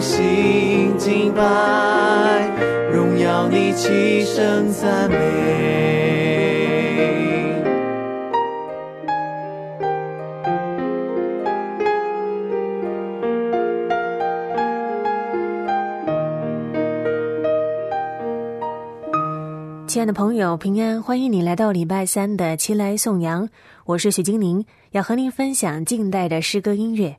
心敬拜，荣耀你，齐声赞美。亲爱的朋友，平安！欢迎你来到礼拜三的齐来颂扬，我是许金宁，要和您分享近代的诗歌音乐。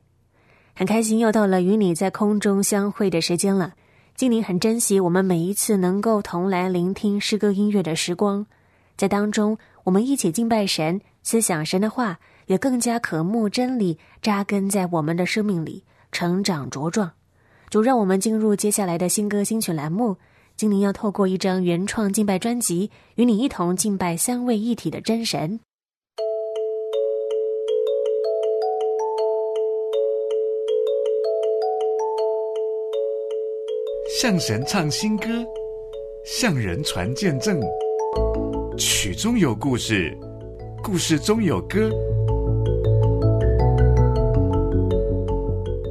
很开心又到了与你在空中相会的时间了。精灵很珍惜我们每一次能够同来聆听诗歌音乐的时光，在当中我们一起敬拜神，思想神的话，也更加渴慕真理，扎根在我们的生命里，成长茁壮。就让我们进入接下来的新歌新曲栏目。精灵要透过一张原创敬拜专辑，与你一同敬拜三位一体的真神。向神唱新歌，向人传见证。曲中有故事，故事中有歌。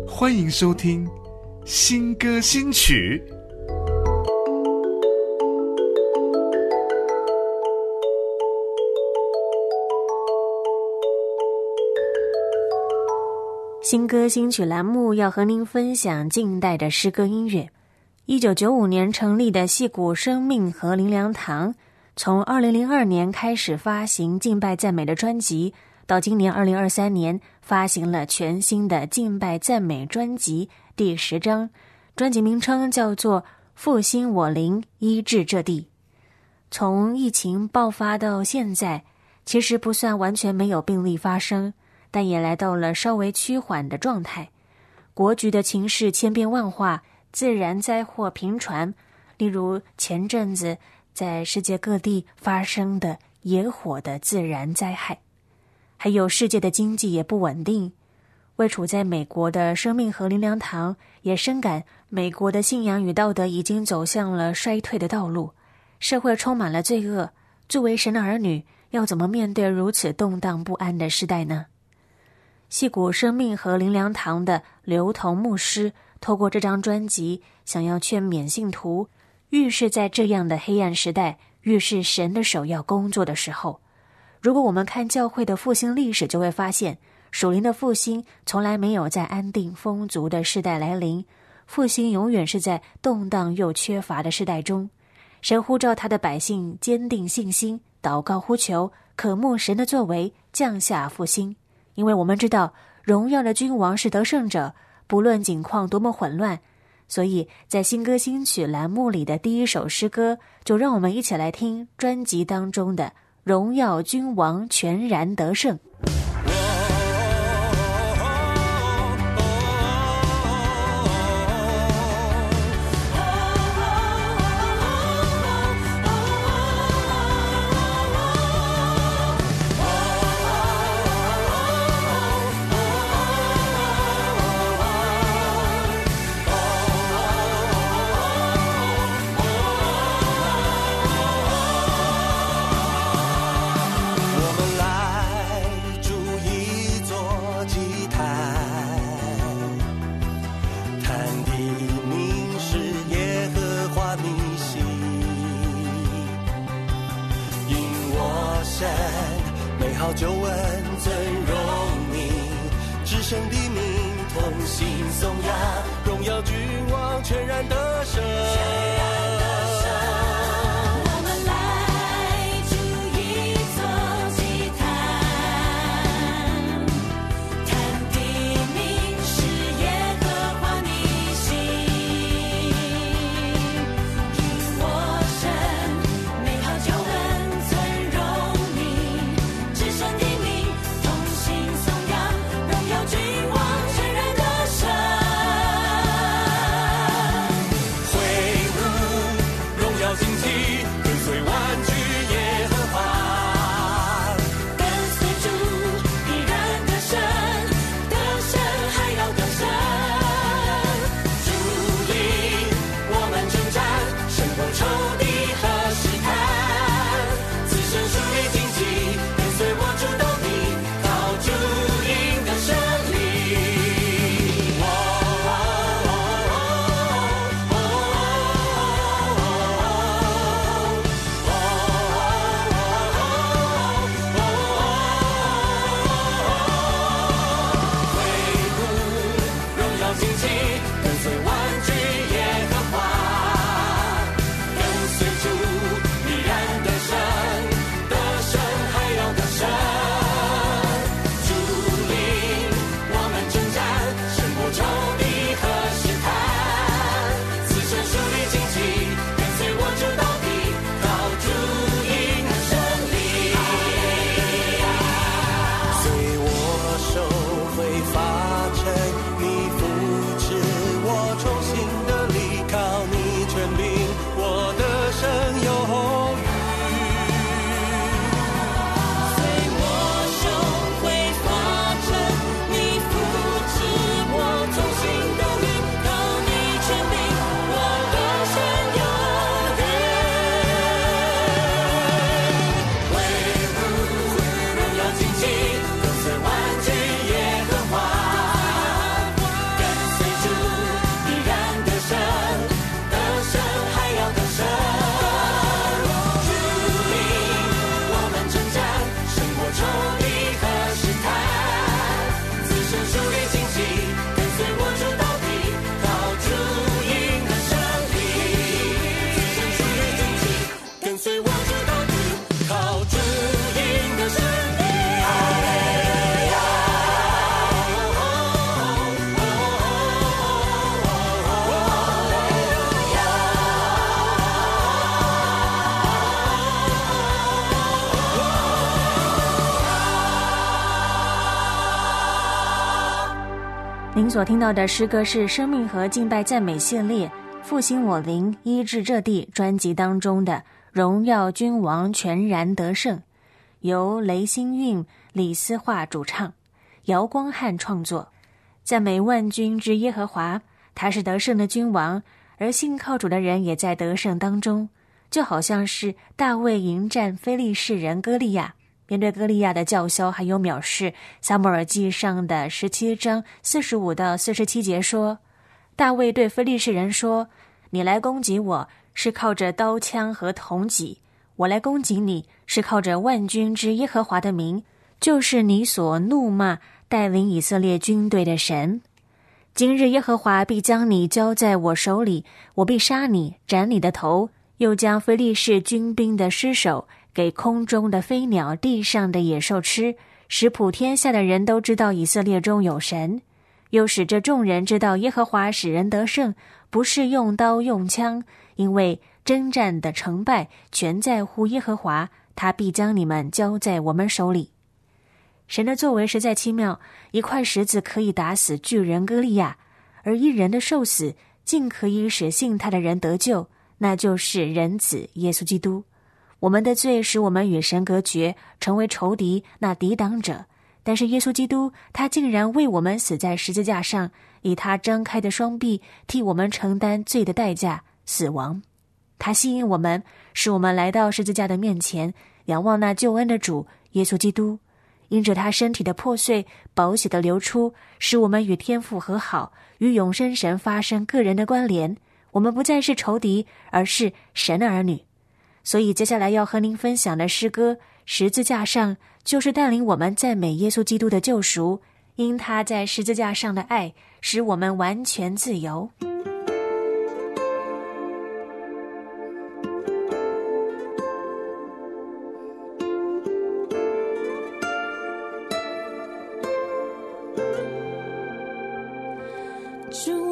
欢迎收听新歌新曲。新歌新曲栏目要和您分享近代的诗歌音乐。一九九五年成立的戏谷生命和灵粮堂，从二零零二年开始发行敬拜赞美的专辑，到今年二零二三年发行了全新的敬拜赞美专辑第十张，专辑名称叫做《复兴我灵，医治这地》。从疫情爆发到现在，其实不算完全没有病例发生。但也来到了稍微趋缓的状态，国局的情势千变万化，自然灾祸频传，例如前阵子在世界各地发生的野火的自然灾害，还有世界的经济也不稳定。位处在美国的生命和灵粮堂也深感美国的信仰与道德已经走向了衰退的道路，社会充满了罪恶。作为神的儿女，要怎么面对如此动荡不安的时代呢？戏谷生命和灵粮堂的刘同牧师透过这张专辑，想要劝勉信徒，越是在这样的黑暗时代，越是神的手要工作的时候。如果我们看教会的复兴历史，就会发现，属灵的复兴从来没有在安定丰足的世代来临，复兴永远是在动荡又缺乏的世代中。神呼召他的百姓坚定信心，祷告呼求，渴慕神的作为，降下复兴。因为我们知道，荣耀的君王是得胜者，不论境况多么混乱，所以在新歌新曲栏目里的第一首诗歌，就让我们一起来听专辑当中的《荣耀君王全然得胜》。同心颂扬，荣耀君王全然得胜。所听到的诗歌是《生命和敬拜赞美系列《复兴我灵医治这地》专辑当中的《荣耀君王全然得胜》，由雷星韵、李思化主唱，姚光汉创作。赞美万军之耶和华，他是得胜的君王，而信靠主的人也在得胜当中，就好像是大卫迎战非利士人歌利亚。面对歌利亚的叫嚣还有藐视，撒母耳记上的十七章四十五到四十七节说：“大卫对非利士人说：‘你来攻击我是靠着刀枪和铜戟，我来攻击你是靠着万军之耶和华的名，就是你所怒骂带领以色列军队的神。今日耶和华必将你交在我手里，我必杀你，斩你的头，又将非利士军兵的尸首。’”给空中的飞鸟、地上的野兽吃，使普天下的人都知道以色列中有神，又使这众人知道耶和华使人得胜，不是用刀用枪，因为征战的成败全在乎耶和华，他必将你们交在我们手里。神的作为实在奇妙，一块石子可以打死巨人歌利亚，而一人的受死竟可以使信他的人得救，那就是人子耶稣基督。我们的罪使我们与神隔绝，成为仇敌，那抵挡者。但是耶稣基督，他竟然为我们死在十字架上，以他张开的双臂替我们承担罪的代价——死亡。他吸引我们，使我们来到十字架的面前，仰望那救恩的主耶稣基督。因着他身体的破碎、宝血的流出，使我们与天父和好，与永生神发生个人的关联。我们不再是仇敌，而是神的儿女。所以，接下来要和您分享的诗歌《十字架上》，就是带领我们赞美耶稣基督的救赎，因他在十字架上的爱，使我们完全自由。主，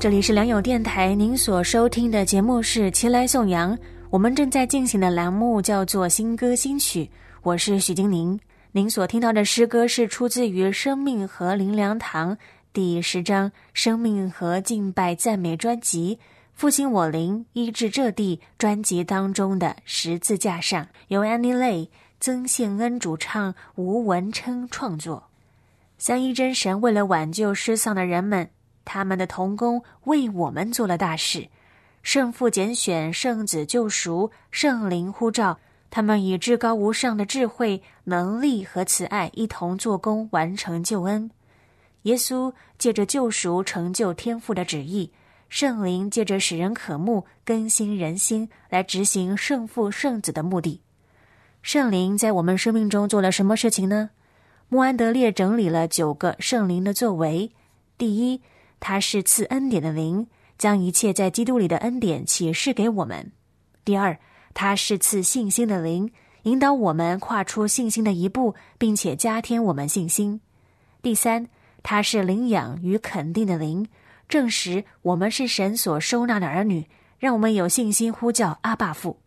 这里是良友电台，您所收听的节目是《前来颂扬》，我们正在进行的栏目叫做“新歌新曲”，我是许金宁。您所听到的诗歌是出自于生命和灵粮堂第十章生命和敬拜赞美专辑《复兴我灵医治这地》专辑当中的十字架上，由 Annie Lay、曾宪恩主唱，吴文琛创作。三一真神为了挽救失丧的人们，他们的童工为我们做了大事。圣父拣选，圣子救赎，圣灵呼召，他们以至高无上的智慧、能力和慈爱一同做工，完成救恩。耶稣借着救赎成就天父的旨意，圣灵借着使人渴慕、更新人心来执行圣父、圣子的目的。圣灵在我们生命中做了什么事情呢？穆安德烈整理了九个圣灵的作为。第一，他是赐恩典的灵。将一切在基督里的恩典启示给我们。第二，他是赐信心的灵，引导我们跨出信心的一步，并且加添我们信心。第三，他是领养与肯定的灵，证实我们是神所收纳的儿女，让我们有信心呼叫阿爸父。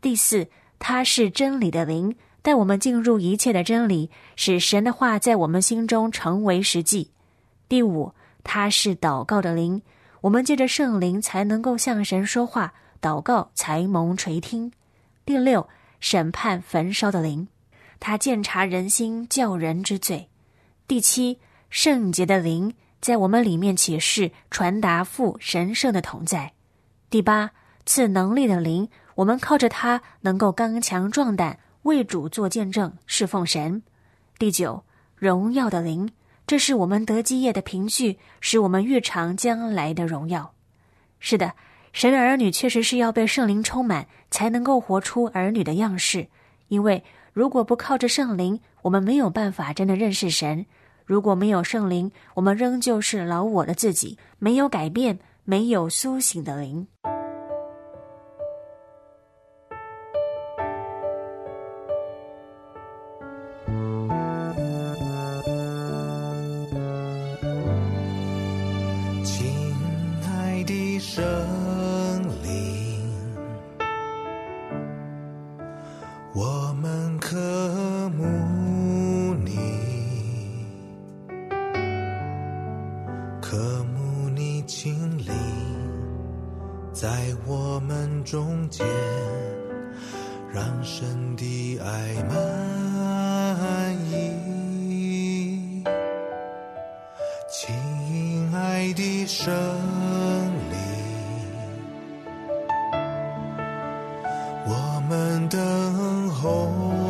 第四，他是真理的灵，带我们进入一切的真理，使神的话在我们心中成为实际。第五，他是祷告的灵。我们借着圣灵才能够向神说话，祷告才蒙垂听。第六，审判焚烧的灵，他鉴察人心，叫人之罪。第七，圣洁的灵在我们里面启示，传达父神圣的同在。第八，赐能力的灵，我们靠着它能够刚强壮胆，为主做见证，侍奉神。第九，荣耀的灵。这是我们得基业的凭据，是我们预尝将来的荣耀。是的，神的儿女确实是要被圣灵充满，才能够活出儿女的样式。因为如果不靠着圣灵，我们没有办法真的认识神。如果没有圣灵，我们仍旧是老我的自己，没有改变，没有苏醒的灵。我们等候。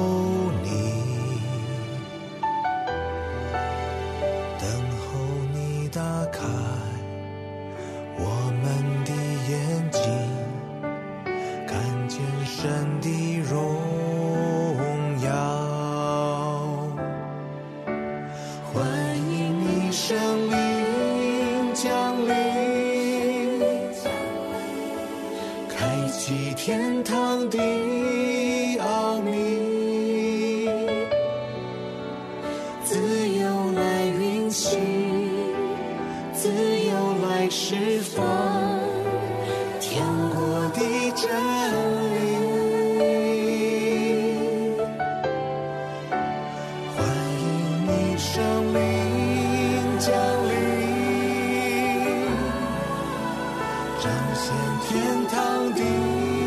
现天堂地。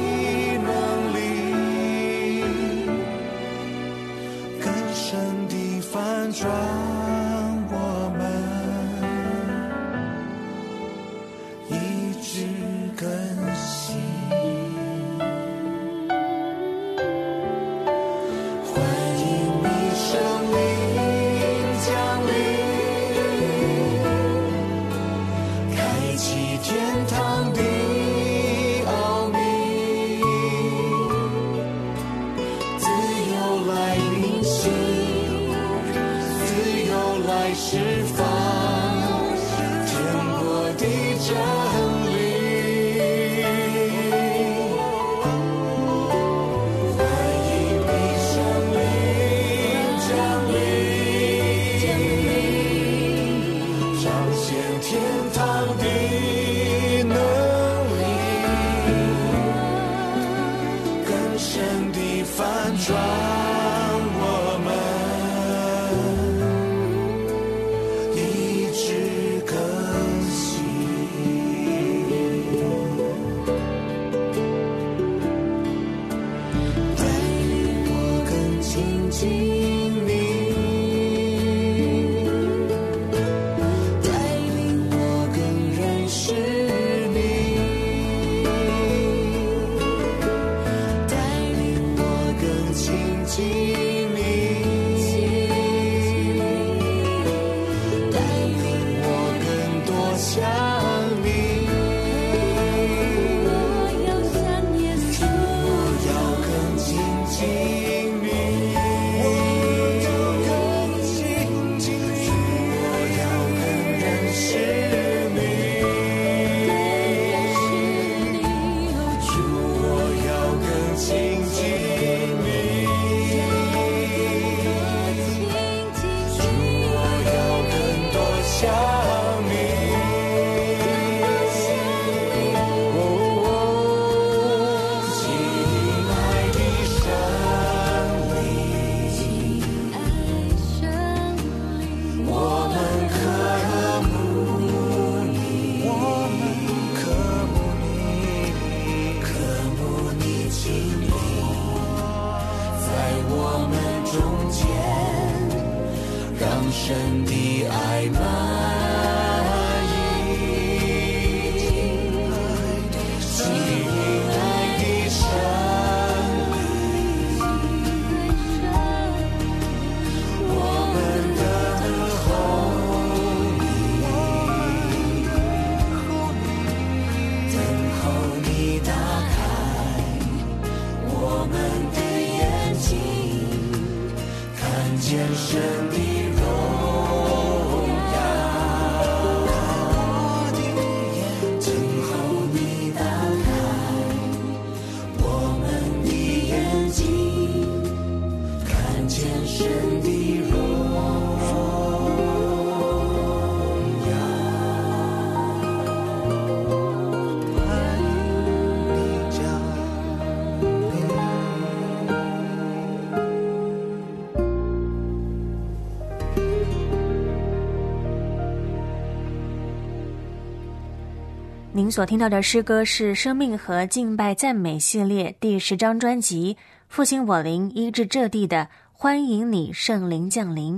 您所听到的诗歌是《生命和敬拜赞美》系列第十张专辑《复兴我灵医治这地的欢迎你圣灵降临》，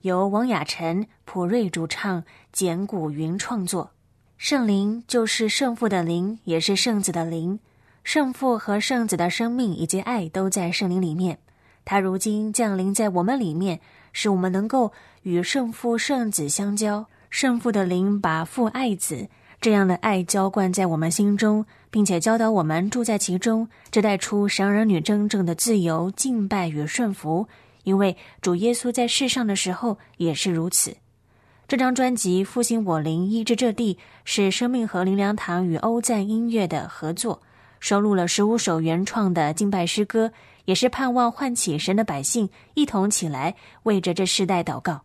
由王雅晨、普瑞主唱，简古云创作。圣灵就是圣父的灵，也是圣子的灵。圣父和圣子的生命以及爱都在圣灵里面。他如今降临在我们里面，使我们能够与圣父、圣子相交。圣父的灵把父爱子这样的爱浇灌在我们心中，并且教导我们住在其中，这带出神儿女真正的自由、敬拜与顺服。因为主耶稣在世上的时候也是如此。这张专辑《复兴我灵医治这地》是生命和灵粮堂与欧赞音乐的合作，收录了十五首原创的敬拜诗歌，也是盼望唤起神的百姓一同起来为着这世代祷告。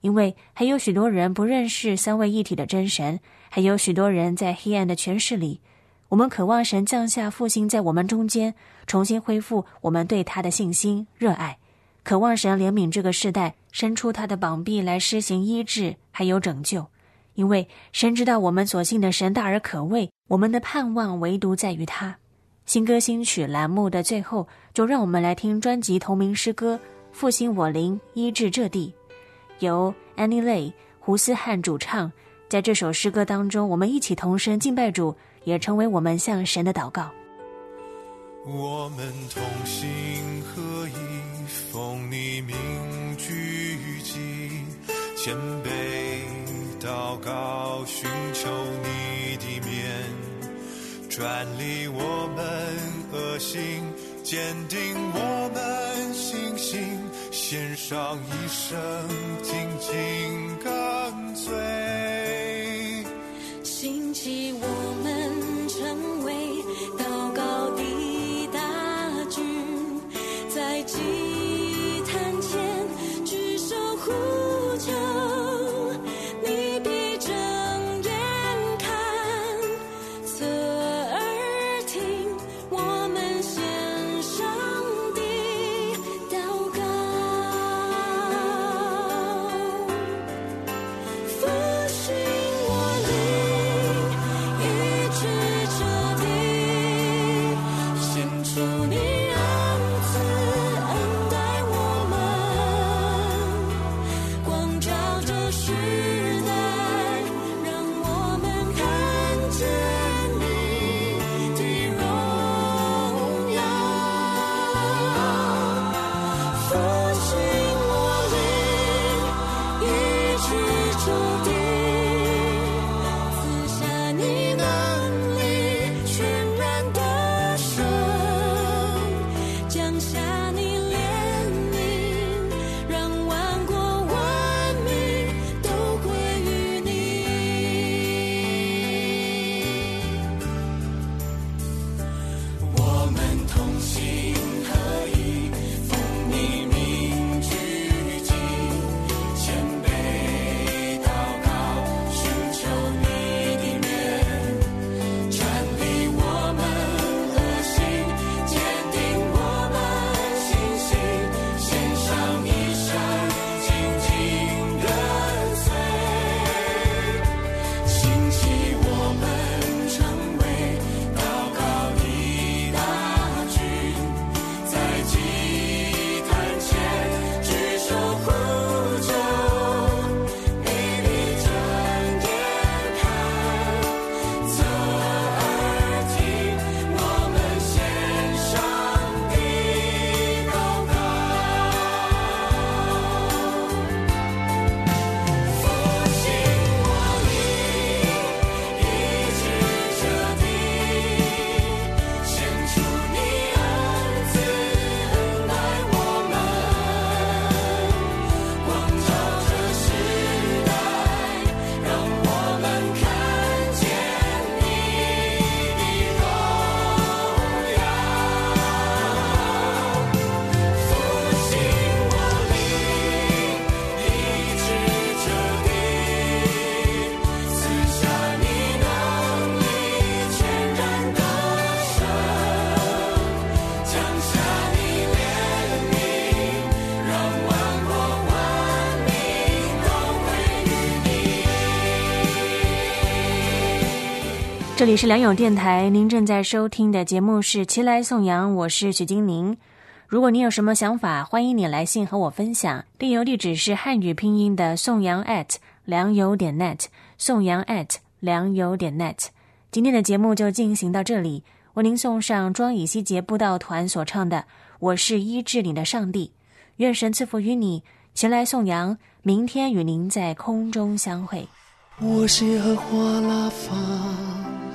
因为还有许多人不认识三位一体的真神，还有许多人在黑暗的权势里。我们渴望神降下复兴在我们中间，重新恢复我们对他的信心、热爱。渴望神怜悯这个世代，伸出他的膀臂来施行医治，还有拯救。因为神知道我们所信的神大而可畏，我们的盼望唯独在于他。新歌新曲栏目的最后，就让我们来听专辑同名诗歌《复兴我灵，医治这地》，由 Annie Lay 胡思汉主唱。在这首诗歌当中，我们一起同声敬拜主，也成为我们向神的祷告。我们同心合一，奉你名聚集，谦卑祷告，寻求你的面，转离我们恶行，坚定我们信心，献上一生紧紧跟随。兴起我们这里是良友电台，您正在收听的节目是《齐来颂扬》，我是许金宁。如果你有什么想法，欢迎你来信和我分享。电邮地址是汉语拼音的颂扬 at 良友点 net，颂扬 at 良友点 net。今天的节目就进行到这里，为您送上庄以希杰布道团所唱的《我是医治你的上帝》，愿神赐福于你。齐来颂扬，明天与您在空中相会。我是耶和华拉法，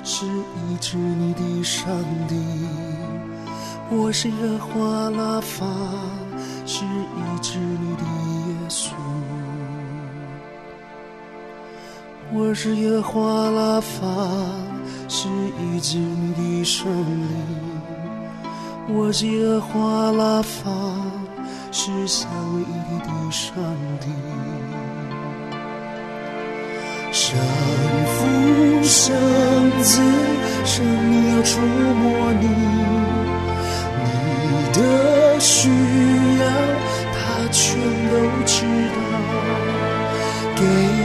是医治你的上帝。我是耶和华拉法，是医治你的耶稣。我是耶和华拉法，是医治你的上帝。我是耶和华拉法，是相依的上帝。生父生子生命要触摸你你的需要他全都知道给